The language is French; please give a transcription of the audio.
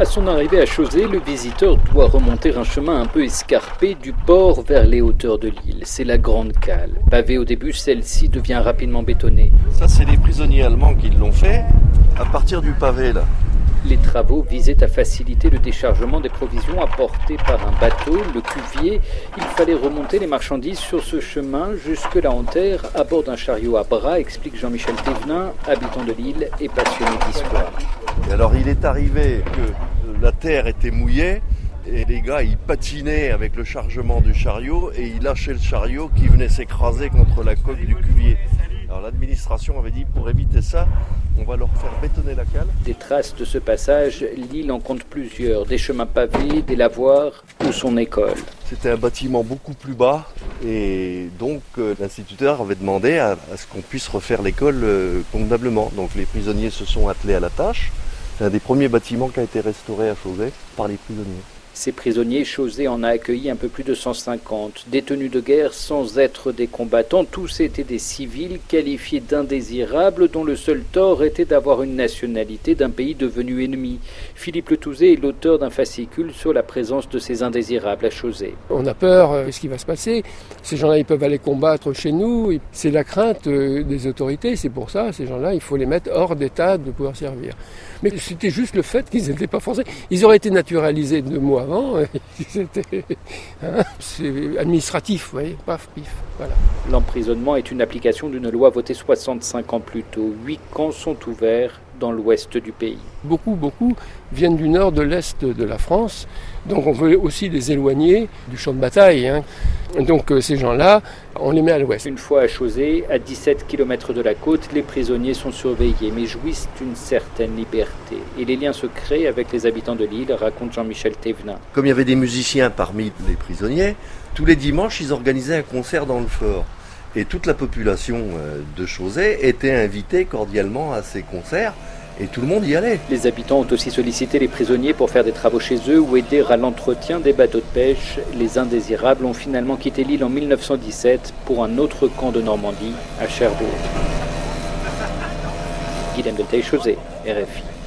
À son arrivée à Chausey, le visiteur doit remonter un chemin un peu escarpé du port vers les hauteurs de l'île. C'est la grande cale. Pavée au début, celle-ci devient rapidement bétonnée. Ça, c'est les prisonniers allemands qui l'ont fait à partir du pavé là. Les travaux visaient à faciliter le déchargement des provisions apportées par un bateau, le cuvier. Il fallait remonter les marchandises sur ce chemin jusque là en terre à bord d'un chariot à bras, explique Jean-Michel Thévenin, habitant de l'île et passionné d'histoire. Et alors il est arrivé que la terre était mouillée et les gars ils patinaient avec le chargement du chariot et ils lâchaient le chariot qui venait s'écraser contre la coque du cuvier. Alors l'administration avait dit pour éviter ça, on va leur faire bétonner la cale. Des traces de ce passage, l'île en compte plusieurs, des chemins pavés, des lavoirs ou son école. C'était un bâtiment beaucoup plus bas et donc euh, l'instituteur avait demandé à, à ce qu'on puisse refaire l'école euh, convenablement. Donc les prisonniers se sont attelés à la tâche. C'est un des premiers bâtiments qui a été restauré à Chausey par les prisonniers. Ces prisonniers, Chausey en a accueilli un peu plus de 150. Détenus de guerre sans être des combattants, tous étaient des civils qualifiés d'indésirables dont le seul tort était d'avoir une nationalité d'un pays devenu ennemi. Philippe Le Touzé est l'auteur d'un fascicule sur la présence de ces indésirables à Chausey. On a peur de ce qui va se passer? Ces gens-là, ils peuvent aller combattre chez nous. C'est la crainte euh, des autorités. C'est pour ça, ces gens-là, il faut les mettre hors d'état de pouvoir servir. Mais c'était juste le fait qu'ils n'étaient pas français. Ils auraient été naturalisés deux mois avant. Hein, c'est administratif, vous voyez, paf, pif, voilà. L'emprisonnement est une application d'une loi votée 65 ans plus tôt. Huit camps sont ouverts dans l'ouest du pays. Beaucoup, beaucoup viennent du nord, de l'est de la France. Donc on veut aussi les éloigner du champ de bataille. Hein. Donc euh, ces gens-là, on les met à l'ouest. Une fois à Chausey, à 17 km de la côte, les prisonniers sont surveillés, mais jouissent d'une certaine liberté. Et les liens se créent avec les habitants de l'île, raconte Jean-Michel Thévenin. Comme il y avait des musiciens parmi les prisonniers, tous les dimanches, ils organisaient un concert dans le fort. Et toute la population euh, de Chausey était invitée cordialement à ces concerts et tout le monde y allait. Les habitants ont aussi sollicité les prisonniers pour faire des travaux chez eux ou aider à l'entretien des bateaux de pêche. Les indésirables ont finalement quitté l'île en 1917 pour un autre camp de Normandie, à Cherbourg. Guillaume RFI.